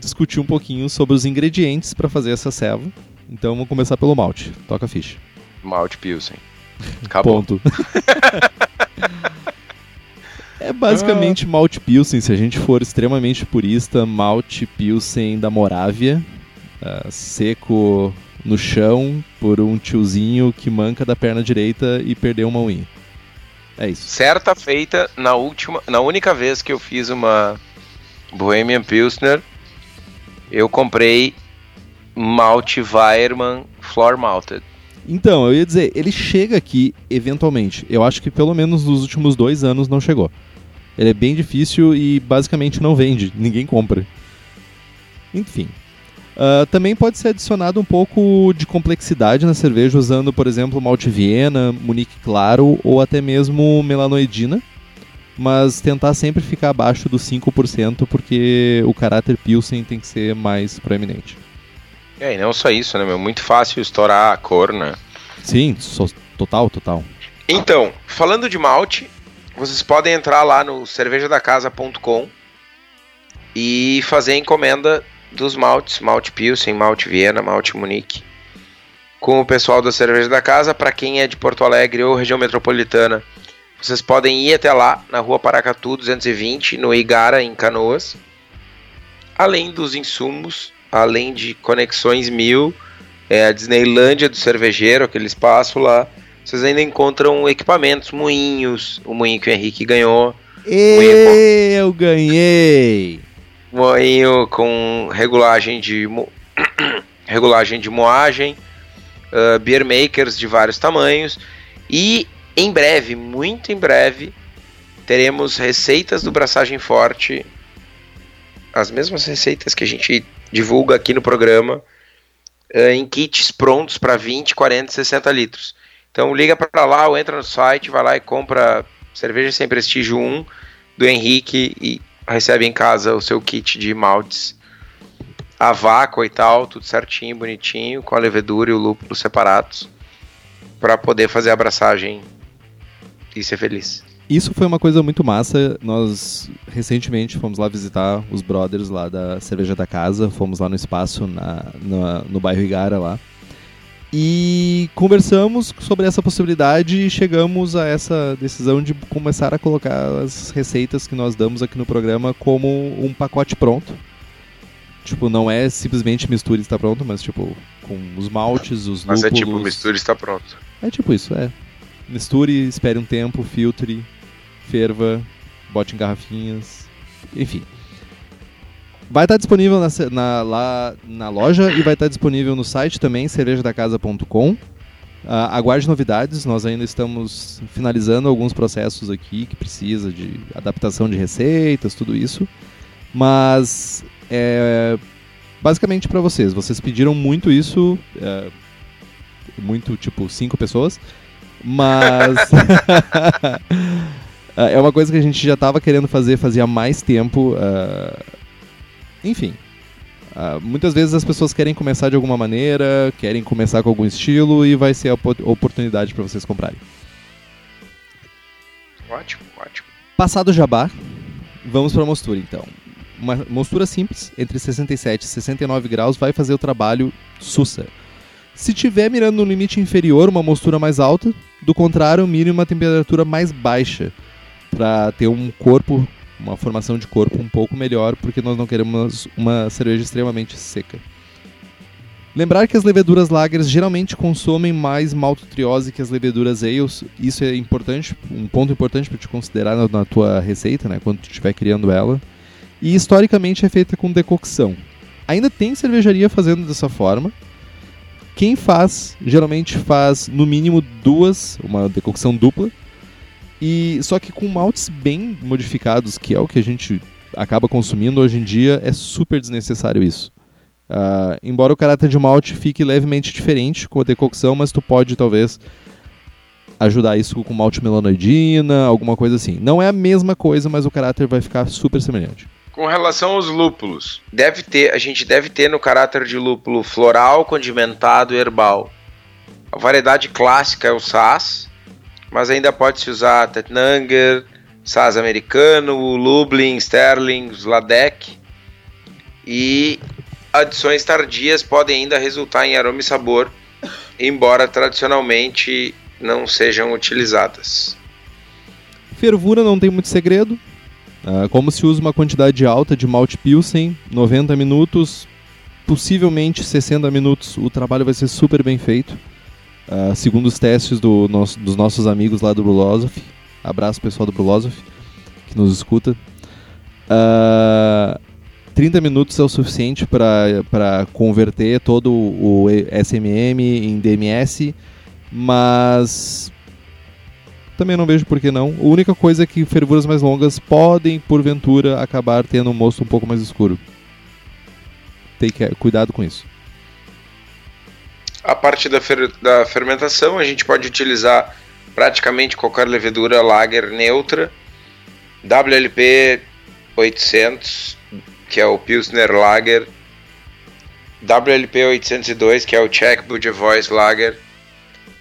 discutir um pouquinho sobre os ingredientes para fazer essa ceva. Então vamos começar pelo malte. Toca a ficha. Malte Pilsen. Acabou. Ponto. é basicamente malte pilsen, se a gente for extremamente purista, malte pilsen da Morávia, ah, seco no chão por um tiozinho que manca da perna direita e perdeu uma unha. É isso. Certa feita na última, na única vez que eu fiz uma Bohemian Pilsner, eu comprei malte Weirmann Floor Malted. Então, eu ia dizer, ele chega aqui eventualmente. Eu acho que pelo menos nos últimos dois anos não chegou. Ele é bem difícil e basicamente não vende, ninguém compra. Enfim. Uh, também pode ser adicionado um pouco de complexidade na cerveja usando, por exemplo, malte Viena, Munique Claro ou até mesmo melanoidina, mas tentar sempre ficar abaixo dos 5% porque o caráter Pilsen tem que ser mais proeminente. É, e não só isso, né, meu? Muito fácil estourar a cor, né? Sim, so, total, total. Então, falando de malte, vocês podem entrar lá no cervejadacasa.com e fazer a encomenda dos maltes, malte Pilsen, malte Viena, malte Munique, com o pessoal da Cerveja da Casa. Para quem é de Porto Alegre ou região metropolitana, vocês podem ir até lá, na rua Paracatu 220, no Igara, em Canoas. Além dos insumos além de Conexões Mil, é, a Disneylândia do Cervejeiro, aquele espaço lá, vocês ainda encontram equipamentos, moinhos, o moinho que o Henrique ganhou. Eu ganhei! Moinho com regulagem de regulagem de moagem, uh, beer makers de vários tamanhos e em breve, muito em breve, teremos receitas do braçagem forte, as mesmas receitas que a gente divulga aqui no programa uh, em kits prontos para 20, 40, 60 litros. Então liga para lá ou entra no site, vai lá e compra cerveja sem prestígio 1 do Henrique e recebe em casa o seu kit de maltes a vácuo e tal, tudo certinho, bonitinho, com a levedura e o lúpulo separados, para poder fazer a abraçagem e ser feliz. Isso foi uma coisa muito massa. Nós recentemente fomos lá visitar os brothers lá da Cerveja da Casa. Fomos lá no espaço, na, na, no bairro Igara lá. E conversamos sobre essa possibilidade e chegamos a essa decisão de começar a colocar as receitas que nós damos aqui no programa como um pacote pronto. Tipo, não é simplesmente mistura e está pronto, mas tipo, com os maltes, os mas lúpulos... Mas é tipo, mistura e está pronto. É tipo isso, é. Misture, espere um tempo, filtre, ferva, bote em garrafinhas, enfim. Vai estar disponível na, na, lá na loja e vai estar disponível no site também, cervejadacasa.com. Uh, ah, aguarde novidades, nós ainda estamos finalizando alguns processos aqui que precisa de adaptação de receitas, tudo isso. Mas é basicamente para vocês. Vocês pediram muito isso, é, muito tipo cinco pessoas, mas é uma coisa que a gente já estava querendo fazer fazia mais tempo. Uh, enfim. Uh, muitas vezes as pessoas querem começar de alguma maneira, querem começar com algum estilo e vai ser a oportunidade para vocês comprarem. Ótimo, ótimo. Passado o jabá, vamos para a mostura então. Uma mostura simples, entre 67 e 69 graus, vai fazer o trabalho sussa. Se tiver mirando no limite inferior, uma mostura mais alta, do contrário, mire uma temperatura mais baixa para ter um corpo, uma formação de corpo um pouco melhor, porque nós não queremos uma cerveja extremamente seca. Lembrar que as leveduras lagers geralmente consomem mais maltotriose que as leveduras ales. Isso é importante, um ponto importante para te considerar na, na, tua receita, né, quando tu estiver criando ela. E historicamente é feita com decocção. Ainda tem cervejaria fazendo dessa forma. Quem faz, geralmente faz no mínimo duas, uma decocção dupla, e só que com maltes bem modificados, que é o que a gente acaba consumindo hoje em dia, é super desnecessário isso. Uh, embora o caráter de malte fique levemente diferente com a decocção, mas tu pode talvez ajudar isso com malte melanoidina, alguma coisa assim. Não é a mesma coisa, mas o caráter vai ficar super semelhante. Com relação aos lúpulos, deve ter, a gente deve ter no caráter de lúpulo floral, condimentado e herbal. A variedade clássica é o Sass, mas ainda pode-se usar Tetnanger, Saz americano, Lublin, Sterling, Sladek. E adições tardias podem ainda resultar em aroma e sabor, embora tradicionalmente não sejam utilizadas. Fervura não tem muito segredo. Uh, como se usa uma quantidade alta de malte pilsen, 90 minutos, possivelmente 60 minutos, o trabalho vai ser super bem feito. Uh, segundo os testes do nosso, dos nossos amigos lá do Brulosophy, Abraço pessoal do Brulosophy que nos escuta. Uh, 30 minutos é o suficiente para converter todo o SMM em DMS, mas também não vejo por que não. A única coisa é que fervuras mais longas podem, porventura, acabar tendo um mosto um pouco mais escuro. Take cuidado com isso. A parte da, fer da fermentação, a gente pode utilizar praticamente qualquer levedura lager neutra, WLP 800, que é o Pilsner Lager, WLP 802, que é o Czech Voice Lager,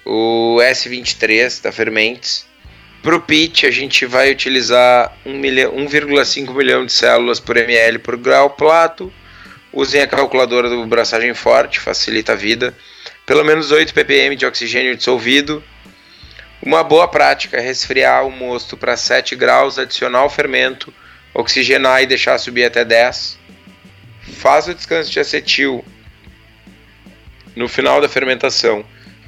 o S23 da Fermentes. Para o pitch, a gente vai utilizar 1,5 milhão de células por ml por grau plato. Usem a calculadora do braçagem forte, facilita a vida. Pelo menos 8 ppm de oxigênio dissolvido. Uma boa prática é resfriar o mosto para 7 graus, adicionar o fermento oxigenar e deixar subir até 10. Faz o descanso de acetil no final da fermentação,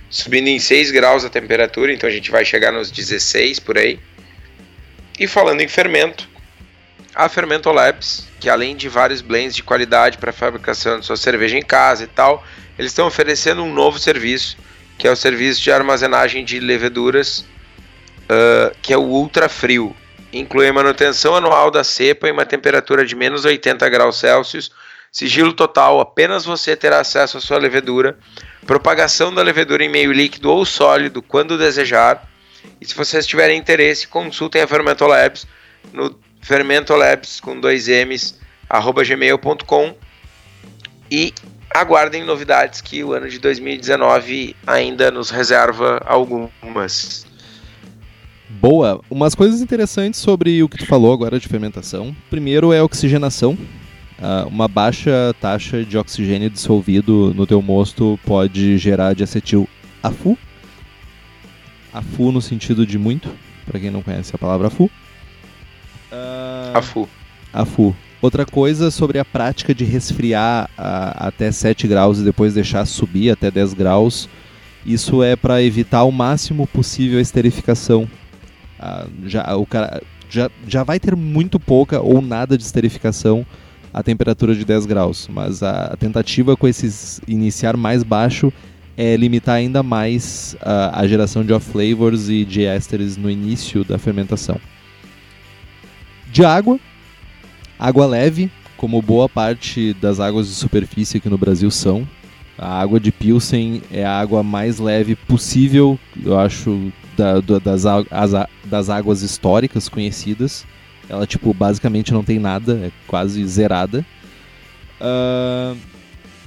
subindo em 6 graus a temperatura, então a gente vai chegar nos 16 por aí. E falando em fermento, a Fermento Labs, que além de vários blends de qualidade para fabricação de sua cerveja em casa e tal, eles estão oferecendo um novo serviço, que é o serviço de armazenagem de leveduras, uh, que é o Ultra Frio. Inclui a manutenção anual da cepa em uma temperatura de menos 80 graus Celsius, sigilo total, apenas você terá acesso à sua levedura, propagação da levedura em meio líquido ou sólido quando desejar. E se vocês tiverem interesse, consultem a Fermentolabs no fermentolabs com dois M's, arroba gmail.com e aguardem novidades que o ano de 2019 ainda nos reserva algumas. Boa. Umas coisas interessantes sobre o que tu falou agora de fermentação. Primeiro é a oxigenação. Uh, uma baixa taxa de oxigênio dissolvido no teu mosto pode gerar diacetil AFU. AFU no sentido de muito, para quem não conhece a palavra AFU. Uh, AFU. AFU. Outra coisa sobre a prática de resfriar uh, até 7 graus e depois deixar subir até 10 graus. Isso é para evitar o máximo possível a esterificação ah, já, o cara já, já vai ter muito pouca ou nada de esterificação a temperatura de 10 graus, mas a, a tentativa com esses iniciar mais baixo é limitar ainda mais a, a geração de off-flavors e de ésteres no início da fermentação. De água, água leve, como boa parte das águas de superfície aqui no Brasil são. A água de Pilsen é a água mais leve possível, eu acho, da, da, das, as, das águas históricas conhecidas. Ela, tipo, basicamente não tem nada, é quase zerada. Uh,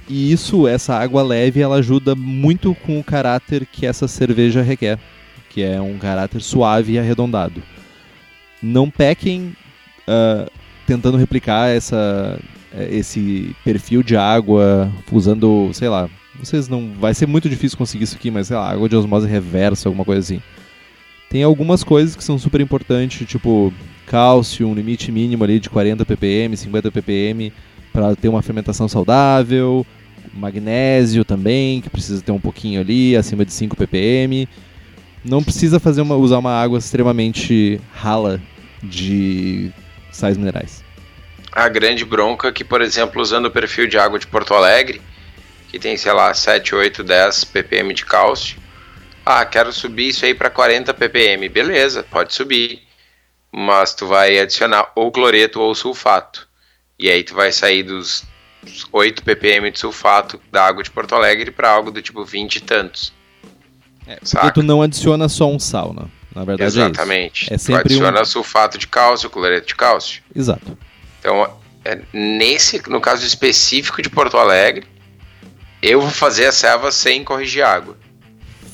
e isso, essa água leve, ela ajuda muito com o caráter que essa cerveja requer, que é um caráter suave e arredondado. Não pequem uh, tentando replicar essa, esse perfil de água usando, sei lá, vocês não. Vai ser muito difícil conseguir isso aqui, mas sei lá, água de osmose reversa, alguma coisa assim. Tem algumas coisas que são super importantes, tipo cálcio, um limite mínimo ali de 40 ppm, 50 ppm para ter uma fermentação saudável, magnésio também, que precisa ter um pouquinho ali, acima de 5 ppm. Não precisa fazer uma, usar uma água extremamente rala de sais minerais. A grande bronca que, por exemplo, usando o perfil de água de Porto Alegre, que tem, sei lá, 7, 8, 10 ppm de cálcio, ah, quero subir isso aí para 40 ppm. Beleza, pode subir. Mas tu vai adicionar ou cloreto ou sulfato. E aí tu vai sair dos 8 ppm de sulfato da água de Porto Alegre para algo do tipo 20 e tantos. É, porque tu não adiciona só um sal, né? Na verdade Exatamente. é isso. É sempre tu adiciona um... sulfato de cálcio, cloreto de cálcio. Exato. Então, é, nesse, no caso específico de Porto Alegre, eu vou fazer a serva sem corrigir água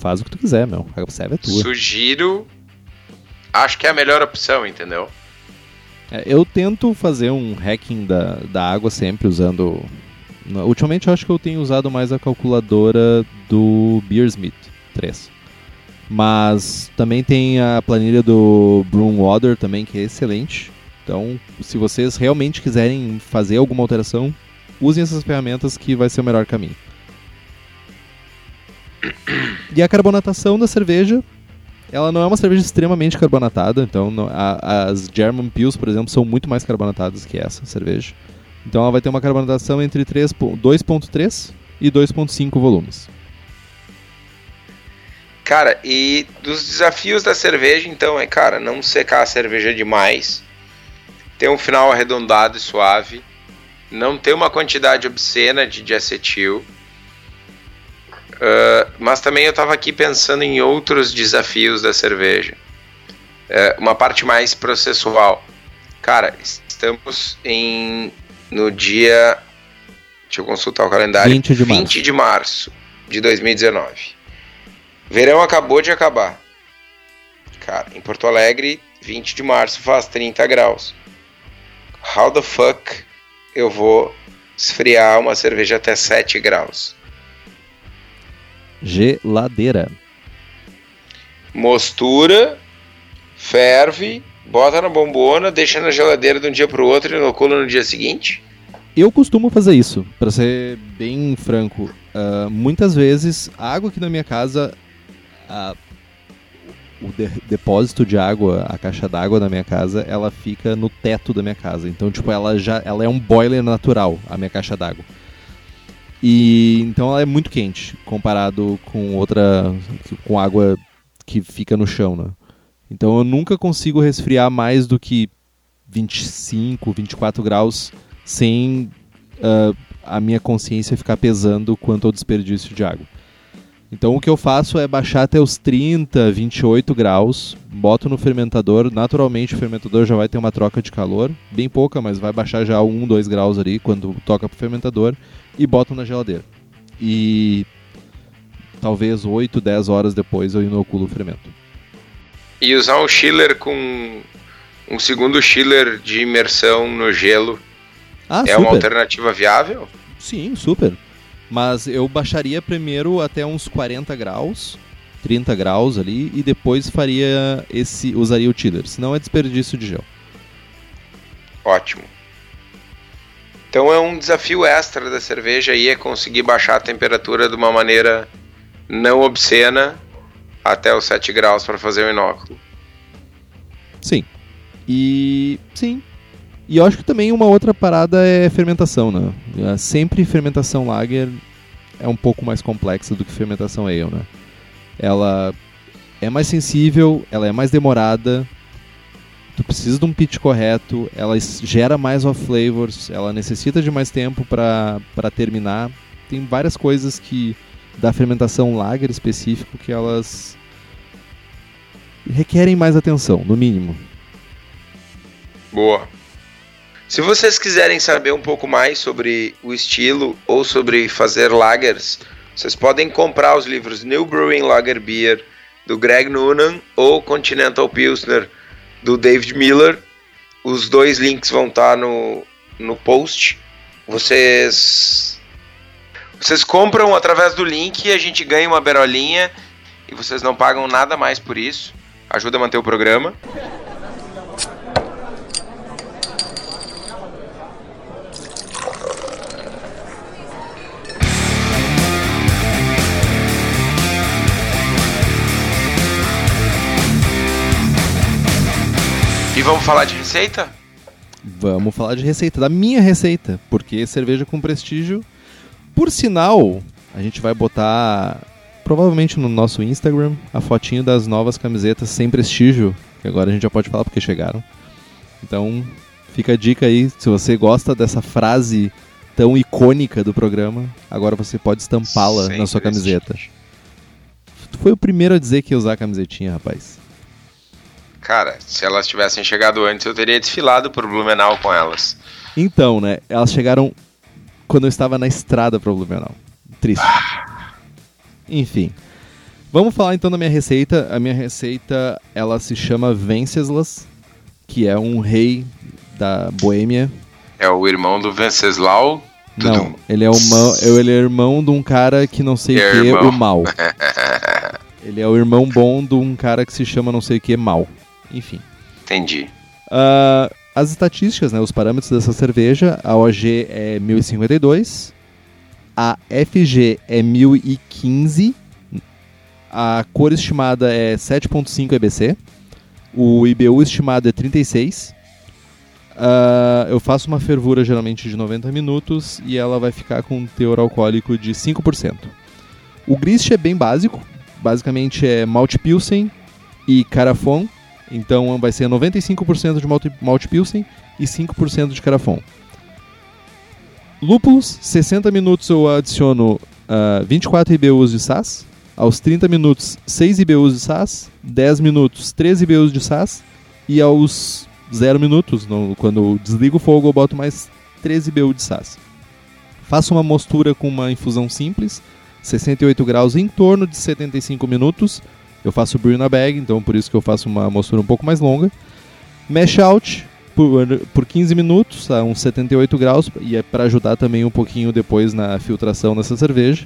faz o que tu quiser, meu. A serve é tua. Sugiro. Acho que é a melhor opção, entendeu? É, eu tento fazer um hacking da, da água sempre usando. Ultimamente eu acho que eu tenho usado mais a calculadora do Beersmith 3. Mas também tem a planilha do Broomwater também, que é excelente. Então, se vocês realmente quiserem fazer alguma alteração, usem essas ferramentas que vai ser o melhor caminho. E a carbonatação da cerveja Ela não é uma cerveja extremamente carbonatada, então a- as German Pils, por exemplo, são muito mais carbonatadas que essa cerveja. Então ela vai ter uma carbonatação entre 3 po- 2.3 e 2.5 volumes. Cara, e dos desafios da cerveja, então, é, cara, não secar a cerveja demais, ter um final arredondado e suave, não ter uma quantidade obscena de diacetil. Ah, mas também eu tava aqui pensando em outros desafios da cerveja. É, uma parte mais processual. Cara, estamos em no dia. Deixa eu consultar o calendário. 20 de março. 20 de março de 2019. Verão acabou de acabar. Cara, em Porto Alegre, 20 de março faz 30 graus. How the fuck eu vou esfriar uma cerveja até 7 graus? Geladeira. Mostura, ferve, bota na bombona, deixa na geladeira de um dia pro outro e inocula no dia seguinte. Eu costumo fazer isso, pra ser bem franco. Ah, muitas vezes, a água aqui na minha casa, a- o de- depósito de água, a caixa d'água da minha casa, ela fica no teto da minha casa. Então, tipo, ela já ela é um boiler natural, a minha caixa d'água. E então ela é muito quente comparado com outra com água que fica no chão, né? Então eu nunca consigo resfriar mais do que 25, 24 graus sem ah, a minha consciência ficar pesando quanto ao desperdício de água. Então o que eu faço é baixar até os 30, 28 graus, boto no fermentador, naturalmente o fermentador já vai ter uma troca de calor, bem pouca, mas vai baixar já 1, 2 graus ali quando toca pro fermentador e boto na geladeira. E talvez 8, 10 horas depois eu inoculo o fermento. E usar um chiller com um segundo chiller de imersão no gelo Ah, é uma alternativa viável? Sim, super. Mas eu baixaria primeiro até uns 40 graus, 30 graus ali, e depois faria esse. usaria o chiller. Senão é desperdício de gel. Ótimo. Então é um desafio extra da cerveja aí é conseguir baixar a temperatura de uma maneira não obscena até os 7 graus para fazer o inóculo. Sim. E. sim. E eu acho que também uma outra parada é fermentação, né? É, Sempre fermentação lager é um pouco mais complexa do que fermentação ale, né? Ela é mais sensível, ela é mais demorada, tu precisa de um pitch correto, ela gera mais off flavors, ela necessita de mais tempo para terminar. Tem várias coisas que da fermentação lager específico que elas requerem mais atenção, no mínimo. Boa. Se vocês quiserem saber um pouco mais sobre o estilo ou sobre fazer lagers, vocês podem comprar os livros New Brewing Lager Beer do Greg Noonan ou Continental Pilsner do David Miller. Os dois links vão estar no, no post. Vocês vocês compram através do link e a gente ganha uma berolinha e vocês não pagam nada mais por isso. Ajuda a manter o programa. E vamos falar de receita? Vamos falar de receita, da minha receita, porque cerveja com prestígio. Por sinal, a gente vai botar provavelmente no nosso Instagram a fotinho das novas camisetas sem prestígio, que agora a gente já pode falar porque chegaram. Então, fica a dica aí, se você gosta dessa frase tão icônica do programa, agora você pode estampá-la na sua camiseta. Tu foi o primeiro a dizer que ia usar a camisetinha, rapaz. Cara, se elas tivessem chegado antes, eu teria desfilado por Blumenau com elas. Então, né? Elas chegaram quando eu estava na estrada para Blumenau. Triste. Enfim. Vamos falar então da minha receita. A minha receita, ela se chama Venceslas, que é um rei da Boêmia. É o irmão do Venceslau. Não, ele é, irmão, ele é irmão de um cara que não sei É o que, irmão. o mal. Ele é o irmão bom de um cara que se chama não sei o que, mal. Enfim. Entendi. Ah, as estatísticas, né, os parâmetros dessa cerveja, a OG é 1052, a FG é 1015 A cor estimada é 7.5 EBC. O IBU estimado é 36. Uh, eu faço uma fervura geralmente de 90 minutos e ela vai ficar com um teor alcoólico de 5%. O grist é bem básico, basicamente é malte pilsen e carafon, então vai ser 95% de malte pilsen e 5% de carafon. Lúpulos, 60 minutos eu adiciono uh, 24 IBUs de SAS, aos 30 minutos 6 IBUs de SAS, 10 minutos 13 IBUs de SAS e aos 0 minutos, no, quando eu desligo o fogo, eu boto mais 13 BU de SAS. Faço uma mostura com uma infusão simples, 68 graus em torno de 75 minutos. Eu faço brew na bag, então por isso que eu faço uma mostura um pouco mais longa. Mash out por, por 15 minutos a uns 78 graus e é para ajudar também um pouquinho depois na filtração dessa cerveja.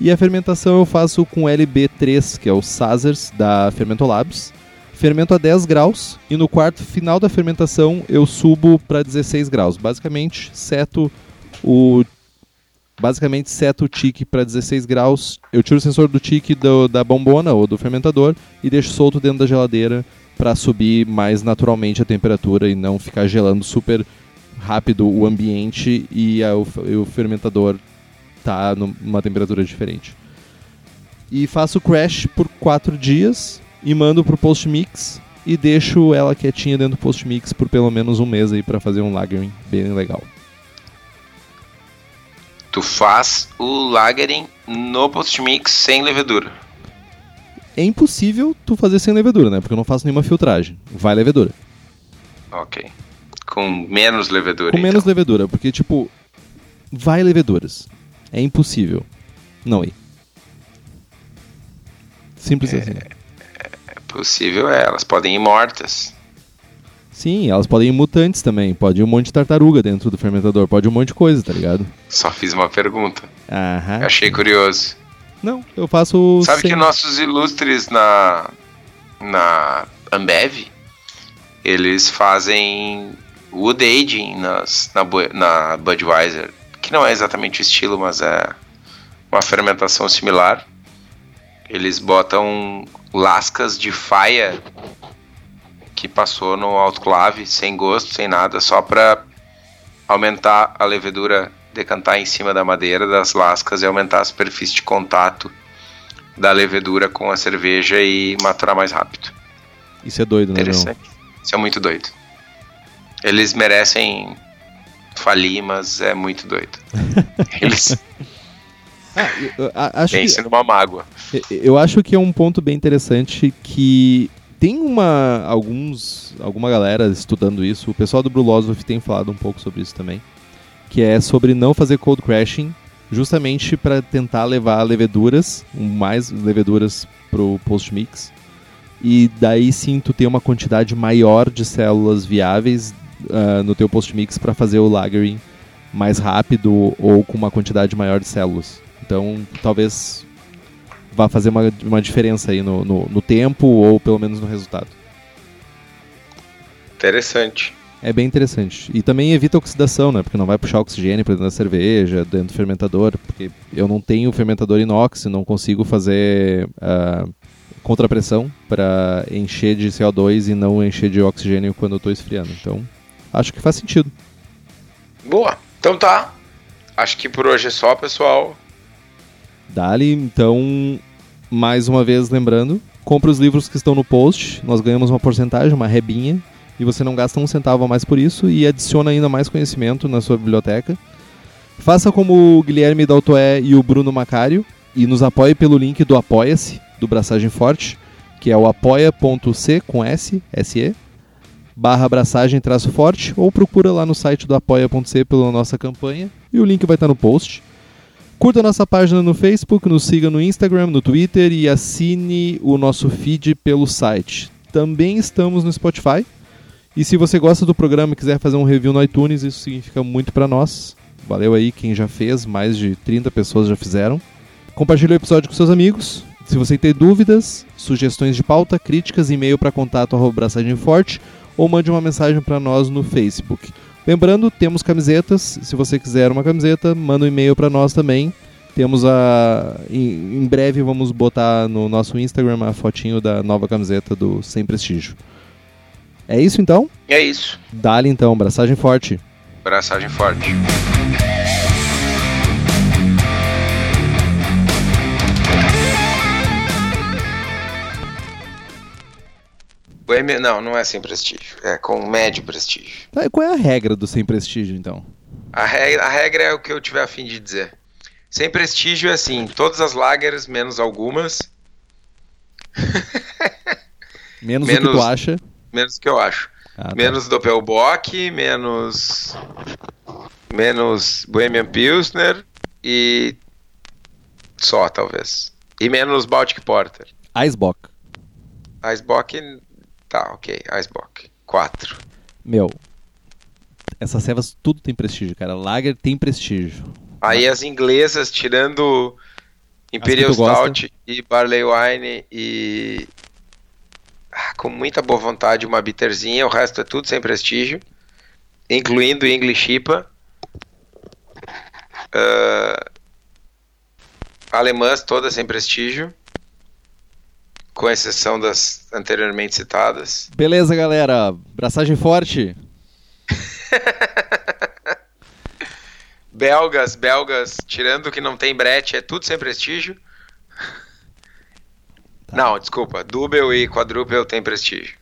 E a fermentação eu faço com LB3, que é o Sazers da Fermentolabs fermento a 10 graus e no quarto final da fermentação eu subo para 16 graus. Basicamente, seto o basicamente seto o tique para 16 graus. Eu tiro o sensor do tique do, da bombona ou do fermentador e deixo solto dentro da geladeira para subir mais naturalmente a temperatura e não ficar gelando super rápido o ambiente e, a, o, o fermentador tá numa temperatura diferente. E faço crash por 4 dias e mando pro post mix e deixo ela quietinha dentro do post mix por pelo menos um mês aí para fazer um lagering bem legal. Tu faz o lagering no post mix sem levedura. É impossível tu fazer sem levedura, né? Porque eu não faço nenhuma filtragem. Vai levedura. Ok. Com menos levedura. Com então. menos levedura, porque tipo, vai leveduras. É impossível não ir. Simples é... assim possível é, elas podem ir mortas. Sim, elas podem ir mutantes também. Pode ir um monte de tartaruga dentro do fermentador. Pode ir um monte de coisa, tá ligado? Só fiz uma pergunta. Aham. Achei curioso. Não, eu faço. Sabe sem... que nossos ilustres na. na Ambev, eles fazem wood aging nas, na, na Budweiser. Que não é exatamente o estilo, mas é uma fermentação similar. Eles botam lascas de faia que passou no autoclave, sem gosto, sem nada, só para aumentar a levedura, decantar em cima da madeira das lascas e aumentar a superfície de contato da levedura com a cerveja e maturar mais rápido. Isso é doido, né? Interessante. Isso é muito doido. Eles merecem falir, mas é muito doido. Eles ah, eu, acho Pense que, numa mágoa. Eu acho que é um ponto bem interessante que tem uma alguns alguma galera estudando isso. O pessoal do Brulosophy tem falado um pouco sobre isso também, que é sobre não fazer cold crashing, justamente para tentar levar leveduras, mais leveduras pro post mix. E daí sim tu ter uma quantidade maior de células viáveis uh, no teu post mix para fazer o lagering mais rápido ou com uma quantidade maior de células. Então, talvez vá fazer uma, uma diferença aí no, no, no tempo ou pelo menos no resultado. Interessante. É bem interessante. E também evita oxidação, né? Porque não vai puxar oxigênio para dentro da cerveja, dentro do fermentador. Porque eu não tenho fermentador inox, não consigo fazer uh, contrapressão para encher de CO2 e não encher de oxigênio quando eu estou esfriando. Então, acho que faz sentido. Boa. Então tá. Acho que por hoje é só, pessoal. Dali, então, mais uma vez lembrando, compre os livros que estão no post, nós ganhamos uma porcentagem, uma rebinha, e você não gasta um centavo a mais por isso e adiciona ainda mais conhecimento na sua biblioteca. Faça como o Guilherme Daltoé e o Bruno Macário e nos apoie pelo link do Apoia-se, do Braçagem Forte, que é o apoia.c com S, S-E, barra abraçagem traço forte, ou procura lá no site do apoia.c pela nossa campanha, e o link vai estar no post. Curta nossa página no Facebook, nos siga no Instagram, no Twitter e assine o nosso feed pelo site. Também estamos no Spotify. E se você gosta do programa e quiser fazer um review no iTunes, isso significa muito para nós. Valeu aí quem já fez, mais de 30 pessoas já fizeram. Compartilhe o episódio com seus amigos. Se você tem dúvidas, sugestões de pauta, críticas, e-mail para contato arroba forte ou mande uma mensagem para nós no Facebook. Lembrando, temos camisetas. Se você quiser uma camiseta, manda um e-mail para nós também. Temos a. Em, em breve vamos botar no nosso Instagram a fotinho da nova camiseta do Sem Prestígio. É isso então? É isso. Dá-lhe então, braçagem forte. Braçagem forte. Boêmia, não, não é sem prestígio. É com médio prestígio. Tá, e qual é a regra do sem prestígio, então? A regra, a regra é o que eu tiver a fim de dizer. Sem prestígio é assim, todas as lagers, menos algumas. Menos, o que tu Menos- acha. Menos o que eu acho. Ah, tá. Menos Doppelbock, menos. Menos Bohemian Pilsner e. Só, talvez. E menos Baltic Porter. Icebox. Icebock. Tá, ok. Icebock. 4. Meu, essas cevas tudo tem prestígio, cara. Lager tem prestígio. Aí as inglesas, tirando Imperial. Stout e Barley Wine e. Ah, com muita boa vontade, uma bitterzinha, o resto é tudo sem prestígio, incluindo English IPA. Ah, alemãs todas sem prestígio, com exceção das anteriormente citadas. Beleza, galera. Braçagem forte. Belgas, belgas, tirando que não tem brete, é tudo sem prestígio. Tá. Não, desculpa, Double e Quadruple tem prestígio.